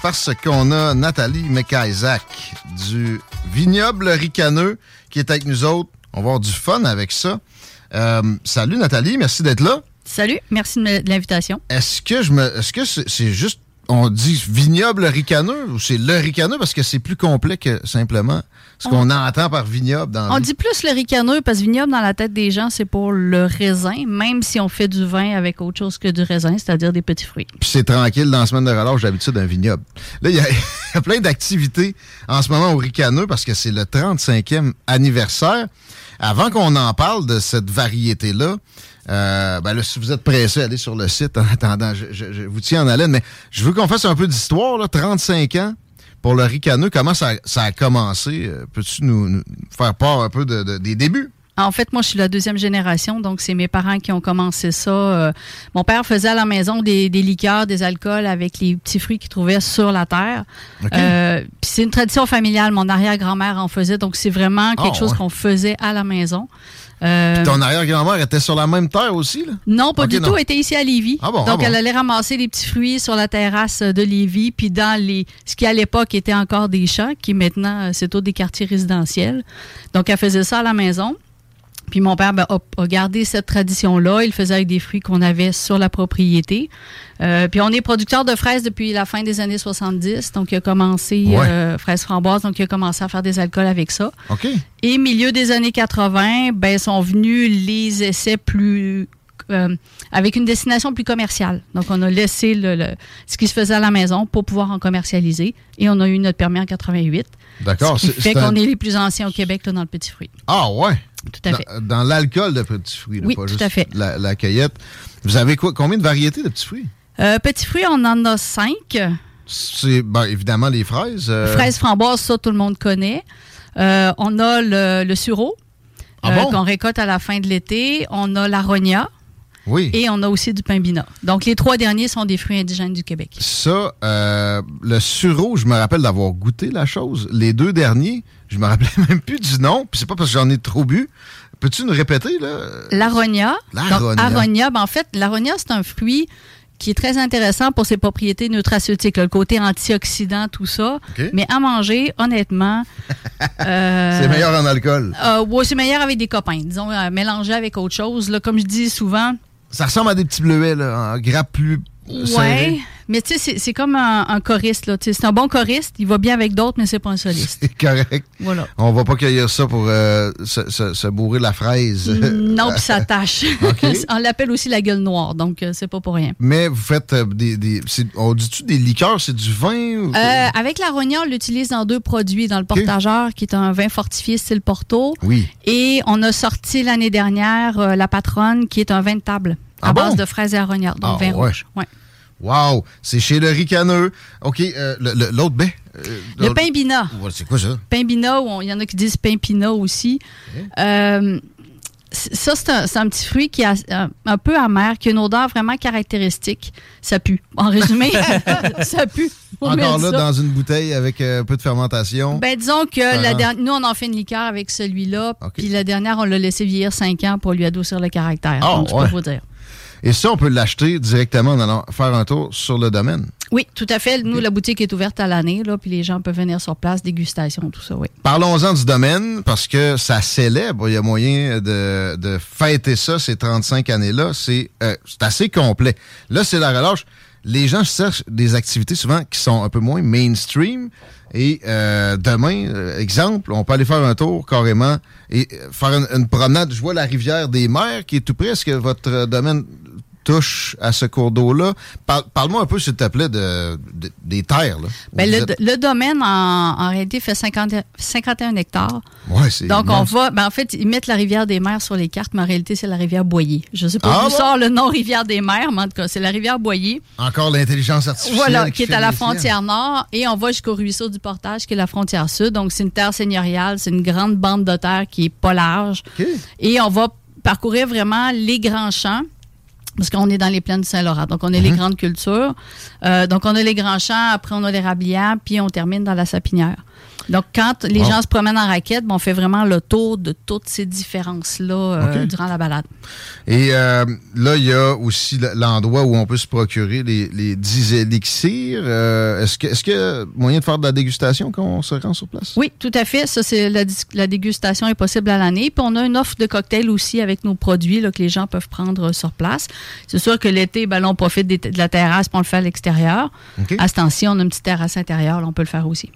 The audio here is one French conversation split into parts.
Parce qu'on a Nathalie McIsaac du Vignoble Ricaneux qui est avec nous autres. On va avoir du fun avec ça. Euh, salut Nathalie, merci d'être là. Salut, merci de l'invitation. Est-ce que je me est-ce que c'est c'est juste on dit vignoble ricaneux ou c'est le ricaneux parce que c'est plus complet que simplement ce qu'on entend par vignoble dans On dit plus le ricaneux parce que vignoble dans la tête des gens, c'est pour le raisin, même si on fait du vin avec autre chose que du raisin, c'est-à-dire des petits fruits. Puis c'est tranquille dans la semaine de relâche d'habitude un vignoble. Là, il y, y a plein d'activités en ce moment au Ricaneux parce que c'est le 35e anniversaire. Avant qu'on en parle de cette variété-là, euh, ben là, si vous êtes pressé, allez sur le site en attendant. Je, vous tiens en haleine, mais je veux qu'on fasse un peu d'histoire. là. 35 ans pour le Ricaneux. Comment ça, ça a commencé? Euh, Peux-tu nous, faire part un peu de- des débuts? En fait, moi, je suis la deuxième génération, donc c'est mes parents qui ont commencé ça. Euh, mon père faisait à la maison des, des liqueurs, des alcools avec les petits fruits qu'il trouvait sur la terre. Euh, Puis c'est une tradition familiale. Mon arrière-grand-mère en faisait, donc c'est vraiment quelque Ah, chose ouais. qu'on faisait à la maison. Euh, Ton arrière-grand-mère était sur la même terre aussi? Là? Non, pas du non. tout. Elle était ici à Lévis. Ah bon, Donc, ah bon. elle allait ramasser les petits fruits sur la terrasse de Lévis, puis dans les, ce qui à l'époque était encore des champs, qui maintenant, c'est tout des quartiers résidentiels. Donc, elle faisait ça à la maison. Puis mon père ben, a, a gardé cette tradition-là. Il le faisait avec des fruits qu'on avait sur la propriété. Euh, puis on est producteur de fraises depuis la fin des années 70. Donc, il a commencé Ouais. euh, fraises framboises. Donc, il a commencé à faire des alcools avec ça. OK. Et milieu des années 80, ben, sont venus les essais plus euh, avec une destination plus commerciale. Donc, on a laissé le, le- ce qui se faisait à la maison pour pouvoir en commercialiser. Et on a eu notre permis en 88. D'accord. Ce qui fait qu'on est les plus anciens au Québec là, dans le petit fruit. Ah ouais. Tout à fait. Dans, dans l'alcool de petits fruits, là, Oui, pas tout juste à fait. La, la cueillette. Vous avez quoi, combien de variétés de petits fruits? Euh, petit fruit, on en a cinq. C'est ben, évidemment les fraises. euh, Fraises framboises, ça, tout le monde connaît. Euh, on a le, le sureau Ah bon? qu'on récolte à la fin de l'été. On a l'aronia Oui. et on a aussi du pimbina. Donc, les trois derniers sont des fruits indigènes du Québec. Ça, euh, le sureau, je me rappelle d'avoir goûté la chose. Les deux derniers, je me rappelais même plus du nom. Puis c'est pas parce que j'en ai trop bu. Peux-tu nous répéter, là? L'aronia. L'aronia. Ben, en fait, l'aronia, c'est un fruit qui est très intéressant pour ses propriétés nutraceutiques, là, le côté antioxydant, tout ça. Mais à manger, honnêtement. euh, C'est meilleur en alcool. euh, ouais, c'est meilleur avec des copains, disons, euh, mélangé avec autre chose. Là, comme je dis souvent, Ça ressemble à des petits bleuets, là, en grappe plus serrée. Mais tu sais, c'est comme un, un choriste. C'est un bon choriste, il va bien avec d'autres, mais c'est pas un soliste. C'est correct. Voilà. On va pas cueillir ça pour euh, se, se- se bourrer la fraise. non, puis ça tâche. On l'appelle aussi la gueule noire, donc euh, c'est pas pour rien. Mais vous faites euh, des. on dit-tu des liqueurs, c'est du vin? ou- Euh, avec la rogna, on l'utilise dans deux produits. Dans le portageur, qui est un vin fortifié style Porto. Oui. Et on a sorti l'année dernière la patronne, qui est un vin de table à Ah base bon? de fraises et arognards, donc Ah, vin ouais. rouge. Ouais. Wow! C'est chez le ricaneux. OK, euh, l'autre baie. euh, Le l'autre- pain bina. Ouais, C'est quoi ça? Pain bina, ou on- il y en a qui disent pain pinot aussi. Euh, ça, c'est un, petit fruit qui est un, un peu amer, qui a une odeur vraiment caractéristique. Ça pue. En résumé, ça pue. Faut Encore là, ça. dans une bouteille avec euh, un peu de fermentation. Ben, disons que la dernière, nous, on en fait une liqueur avec celui-là. Puis la dernière, on l'a laissé vieillir 5 ans pour lui adoucir le caractère. Donc, je ouais. peux vous dire. Et ça, on peut l'acheter directement en allant faire un tour sur le domaine. Oui, tout à fait. Nous, la boutique est ouverte à l'année, là, puis les gens peuvent venir sur place, dégustation, tout ça, oui. Parlons-en du domaine parce que ça célèbre. Il y a moyen de, de fêter ça, ces 35 années-là. C'est euh, c'est assez complet. Là, c'est la relâche. Les gens cherchent des activités souvent qui sont un peu moins mainstream. Et euh, demain, euh, exemple, on peut aller faire un tour carrément et euh, faire une, une promenade. Je vois la rivière des Mers qui est tout près. Est-ce que votre euh, domaine touche à ce cours d'eau-là? Parle- Parle-moi un peu, s'il te plaît, de, de- des terres. Là, où Ben, le, êtes. le domaine, en, en réalité, fait 50 51 hectares. Ouais, c'est Donc, on va. Ben, en fait, ils mettent la rivière des Mers sur les cartes, mais en réalité, c'est la rivière Boyer. Je sais pas Ah bon? sort le nom rivière des Mers, mais en tout cas, c'est la rivière Boyer. Encore l'intelligence artificielle. Voilà, qui est à la frontière nord. Et on va jusqu'au ruisseau du Portage, qui est la frontière sud. Donc, c'est une terre seigneuriale. C'est une grande bande de terre qui est pas large. OK. Et on va parcourir vraiment les grands champs. Parce qu'on est dans les plaines du Saint-Laurent. Donc, on a Mhm. les grandes cultures. Euh, donc, on a les grands champs, après, on a les rablières, puis on termine dans la sapinière. Donc, quand les gens se promènent en raquette, ben, on fait vraiment le tour de toutes ces différences-là euh, durant la balade. Et euh, là, il y a aussi l'endroit où on peut se procurer les, les 10 élixirs. Euh, est-ce qu'il y a moyen de faire de la dégustation quand on se rend sur place? Oui, tout à fait. Ça, c'est la, dégustation est possible à l'année. Puis on a une offre de cocktails aussi avec nos produits là, que les gens peuvent prendre sur place. C'est sûr que l'été, ben, là, on profite des- de la terrasse on le fait à l'extérieur. À ce temps-ci, on a une petite terrasse intérieure, là, on peut le faire aussi.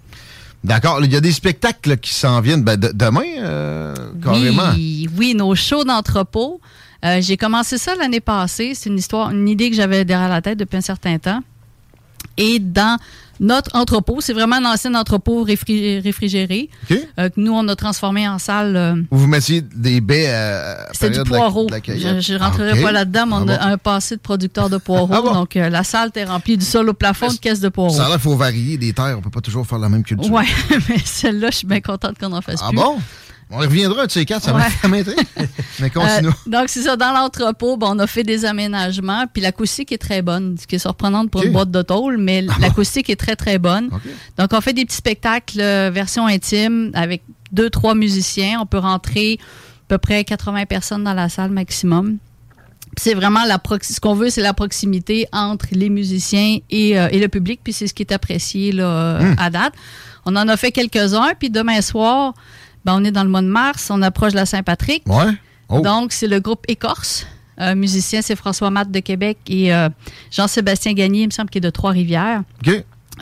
D'accord. Il y a des spectacles qui s'en viennent ben, de- demain, euh, carrément. Oui, oui, nos shows d'entrepôt. Euh, j'ai commencé ça l'année passée. C'est une histoire, une idée que j'avais derrière la tête depuis un certain temps. Et dans notre entrepôt, c'est vraiment un ancien entrepôt réfri- réfrigéré OK. euh, que nous, on a transformé en salle. euh, vous mettiez des baies à, C'était du la- poireau. la je ne rentrerai Ah, pas là-dedans, mais on Ah a bon? un passé de producteur de poireaux. Ah bon? Donc, euh, la salle est remplie du sol au plafond de caisses de poireaux. Ça a l'air qu'il faut varier des terres. On peut pas toujours faire la même culture. Ouais, mais celle-là, je suis bien contente qu'on en fasse Ah plus. bon? On reviendra de ces quatre, ça Ouais. m'intrigue. Mais continuons. Euh, donc, c'est ça. Dans l'entrepôt, ben, on a fait des aménagements. Puis l'acoustique est très bonne, ce qui est surprenante pour une boîte de tôle, mais l'acoustique est très, très bonne. Donc, on fait des petits spectacles euh, version intime avec deux, trois musiciens. On peut rentrer à peu près 80 personnes dans la salle maximum. Puis C'est vraiment la ce qu'on veut, c'est la proximité entre les musiciens et, euh, et le public. Puis c'est ce qui est apprécié là, euh, à date. On en a fait quelques-uns. Puis demain soir, ben, on est dans le mois de mars. On approche de la Saint-Patrick. Ouais. Oh. Donc, c'est le groupe Écorce. Euh, musicien, c'est François Matt de Québec et euh, Jean-Sébastien Gagné, il me semble qu'il est de Trois-Rivières.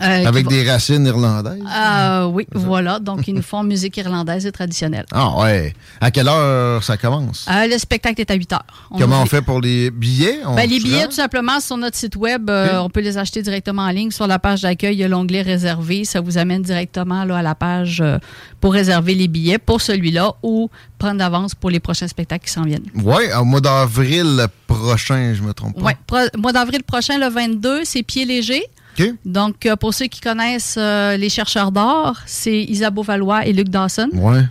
Euh, Avec des racines irlandaises. Ah oui, voilà. Donc, ils nous font musique irlandaise et traditionnelle. Ah ouais. À quelle heure ça commence? Euh, le spectacle est à 8 heures. On Comment on fait pour les billets? On Ben, les billets, tout simplement, sur notre site web, euh, on peut les acheter directement en ligne. Sur la page d'accueil, il y a l'onglet réservé. Ça vous amène directement là, à la page euh, pour réserver les billets pour celui-là ou prendre d'avance pour les prochains spectacles qui s'en viennent. Ouais, au mois d'avril prochain, je me trompe pas. Pro- mois d'avril prochain, le 22, c'est Pied léger. Donc, euh, pour ceux qui connaissent euh, les chercheurs d'or, c'est Isabeau Valois et Luc Dawson. Ouais.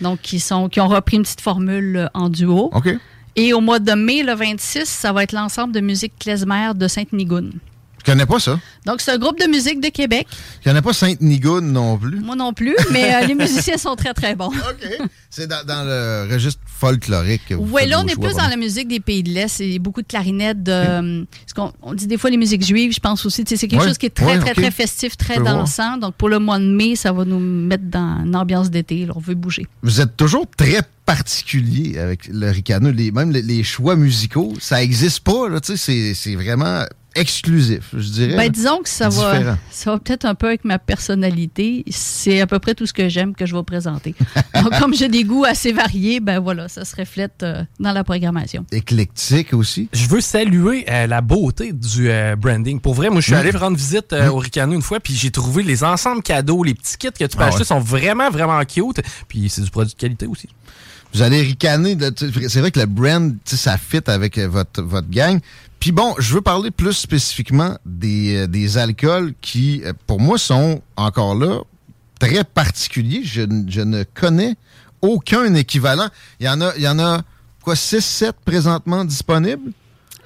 Donc, qui, sont, qui ont repris une petite formule euh, en duo. OK. Et au mois de mai, le 26, ça va être l'ensemble de musique klezmer de Sainte-Nigoune. Je connais pas ça? Donc, c'est un groupe de musique de Québec. Je connais pas Sainte-Nigoune non plus. Moi non plus, mais euh, les musiciens sont très, très bons. OK. C'est dans, dans le registre folklorique. Oui, là, on est choix, plus dans la musique des pays de l'Est. C'est beaucoup de clarinettes. De, euh, ce qu'on- on dit des fois les musiques juives, je pense aussi. C'est quelque Ouais, chose qui est très, ouais, très, très festif, très voir. dansant. Donc, pour le mois de mai, ça va nous mettre dans une ambiance d'été. On veut bouger. Vous êtes toujours très particulier avec le ricaneux. Les, même les, les choix musicaux, ça existe pas. C'est vraiment exclusif, je dirais. Ben, disons que ça va, ça va peut-être un peu avec ma personnalité. C'est à peu près tout ce que j'aime que je vais présenter. Donc, comme j'ai des goûts assez variés, ben voilà, ça se reflète euh, dans la programmation. Éclectique aussi. Je veux saluer euh, la beauté du euh, branding. Pour vrai, moi, je suis Mm. allé rendre visite euh, au Ricano une fois, puis j'ai trouvé les ensembles cadeaux, les petits kits que tu peux Ah acheter ouais. sont vraiment, vraiment cute. Puis c'est du produit de qualité aussi. Vous allez ricaner. C'est vrai que le brand, tu sais, ça fit avec votre, votre gang. Puis bon, je veux parler plus spécifiquement des, euh, des alcools qui, euh, pour moi, sont encore là très particuliers. Je, je ne connais aucun équivalent. Il y en a, il y en a quoi, 6, 7 présentement disponibles?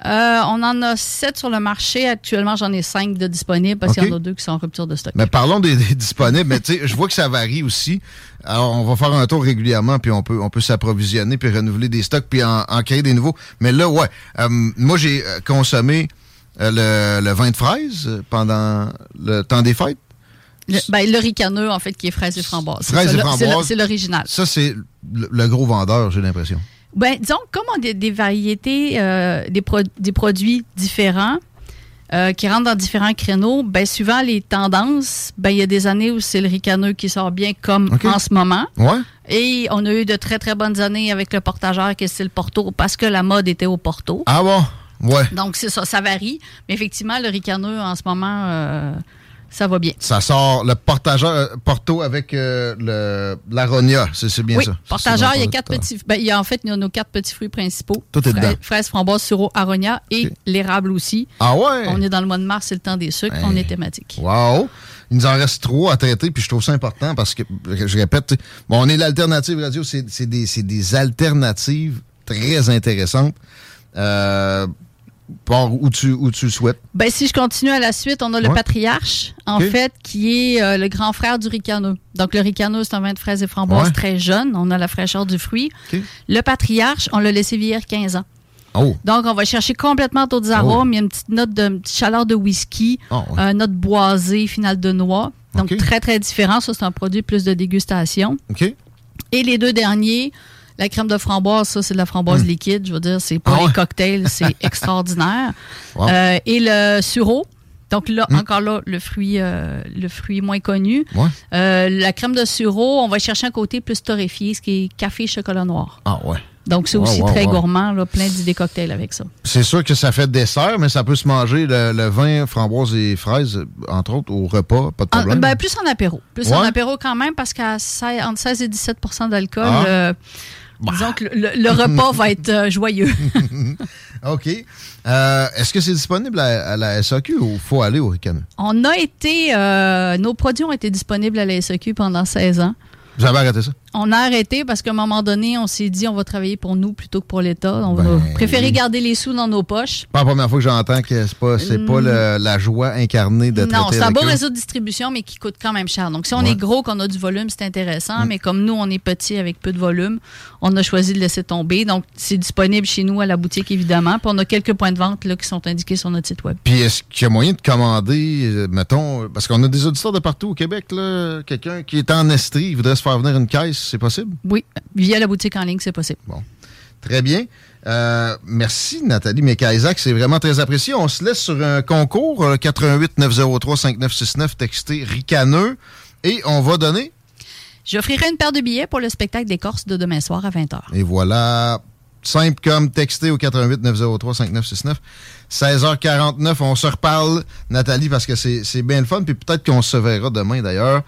Euh, on en a sept sur le marché. Actuellement, j'en ai cinq de disponibles parce qu'il y en a deux qui sont en rupture de stock. Mais parlons des, des disponibles. Mais tu sais, je vois que ça varie aussi. Alors, on va faire un tour régulièrement, puis on peut, on peut s'approvisionner, puis renouveler des stocks, puis en, en créer des nouveaux. Mais là, ouais. euh, moi, j'ai euh, consommé le, le vin de fraise pendant le temps des fêtes. Le, ben, le ricaneux, en fait, qui est fraise et framboise. C'est Fraise et framboise. C'est l'original. Ça, c'est le, le gros vendeur, j'ai l'impression. Ben, disons, comme on a des, variétés, euh, des, pro- des produits différents euh, qui rentrent dans différents créneaux, ben, suivant les tendances, ben, il y a des années où c'est le ricaneux qui sort bien, comme en ce moment. Ouais? Et on a eu de très, très bonnes années avec le portageur qui est style Porto parce que la mode était au Porto. Ah bon? Ouais. Donc, c'est ça, ça varie. Mais effectivement, le ricaneux, en ce moment, euh, ça va bien. Ça sort le portageur euh, Porto avec euh, le l'aronia, c'est bien oui, ça. portageur, il y a quatre petits. Ben, il y a en fait il y a nos quatre petits fruits principaux. Tout est dedans. Fraises, framboises, sureau, aronia et l'érable aussi. Ah ouais? On est dans le mois de mars, c'est le temps des sucres, on est thématique. Wow! Il nous en reste trois à traiter, puis je trouve ça important parce que, je répète, bon, on est l'alternative radio, c'est des, des alternatives très intéressantes. Euh, par où tu, où tu le souhaites. Ben, si je continue à la suite, on a le Ouais. patriarche, en fait, qui est euh, le grand frère du ricaneux. Donc, le ricaneux, c'est un vin de fraises et framboises Ouais. très jeune. On a la fraîcheur du fruit. Le patriarche, on l'a laissé vieillir 15 ans. Oh! Donc, on va chercher complètement d'autres arômes. Il y a une petite note de une petite chaleur de whisky, Oh, ouais. euh, note boisée, finale de noix. Donc, très, très différent. Ça, c'est un produit plus de dégustation. Et les deux derniers, la crème de framboise, ça, c'est de la framboise liquide. Je veux dire, c'est pour Hmm. Ah les cocktails, c'est extraordinaire. Wow. Euh, et le sureau. Donc là, Hmm. encore là, le fruit, euh, le fruit moins connu. Ouais. Euh, la crème de sureau, on va chercher un côté plus torréfié, ce qui est café chocolat noir. Ah ouais. Donc c'est Wow, aussi wow, très wow. gourmand, là, plein d'idées cocktails avec ça. C'est sûr que ça fait dessert, mais ça peut se manger le, le vin, framboise et fraises, entre autres, au repas, pas de En- problème. ben, plus en apéro. Plus en apéro quand même, parce qu'à 16 entre 16 et 17% d'alcool, Ah. euh, disons que le, repas va être euh, joyeux. OK. Euh, Est-ce que c'est disponible à, à la SAQ ou faut aller au Ricano? On a été, euh, nos produits ont été disponibles à la SEQ pendant 16 ans. Vous avez arrêté ça? On a arrêté parce qu'à un moment donné, on s'est dit on va travailler pour nous plutôt que pour l'État. On Ben va préférer oui. garder les sous dans nos poches. Pas la première fois que j'entends que c'est pas, c'est pas le- la joie incarnée de. Non, c'est un beau réseau de distribution, mais qui coûte quand même cher. Donc, si on Ouais. est gros, qu'on a du volume, c'est intéressant. Mm. Mais comme nous, on est petit avec peu de volume, on a choisi de laisser tomber. Donc, c'est disponible chez nous à la boutique, évidemment. Puis, on a quelques points de vente là, qui sont indiqués sur notre site web. Puis est-ce qu'il y a moyen de commander, euh, mettons, parce qu'on a des auditeurs de partout au Québec, là, quelqu'un qui est en Estrie, il voudrait se faire venir une caisse, c'est possible? Oui, via la boutique en ligne, c'est possible. Très bien. Euh, merci Nathalie Mekaisac, c'est vraiment très apprécié. On se laisse sur un concours, euh, 88 903 5969, texté ricaneux, et on va donner, J'offrirai une paire de billets pour le spectacle des Corses de demain soir à 20h. et voilà, simple comme texté au 88 903 5969. 16h49, on se reparle, Nathalie, parce que c'est c'est bien le fun, puis peut-être qu'on se verra demain d'ailleurs.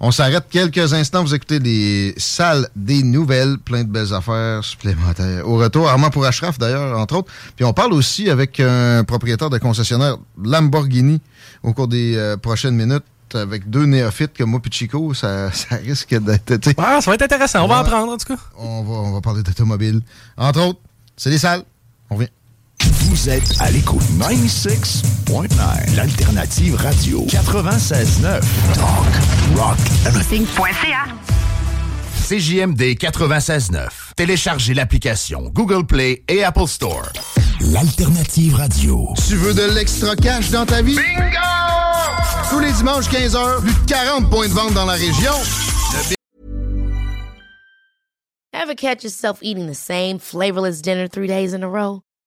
On s'arrête quelques instants, vous écoutez les salles des nouvelles, plein de belles affaires supplémentaires. Au retour, Armand pour Ashraf d'ailleurs, entre autres. Puis on parle aussi avec un propriétaire de concessionnaire Lamborghini au cours des euh, prochaines minutes. Avec deux néophytes comme moi et Chico, ça, ça risque d'être... Ah, ça va être intéressant. On va apprendre, en tout cas. On va, on va parler d'automobile. Entre autres, c'est les salles. On revient. Vous êtes à l'écoute 96.9, l'alternative radio 96.9, Talk, Rock and CJMD 96.9. Téléchargez l'application Google Play et Apple Store. L'alternative radio. Tu veux de l'extra cash dans ta vie? Bingo! Tous les dimanches 15h, plus de 40 points de vente dans la région. Ever catch yourself eating the same flavorless dinner three days in a row?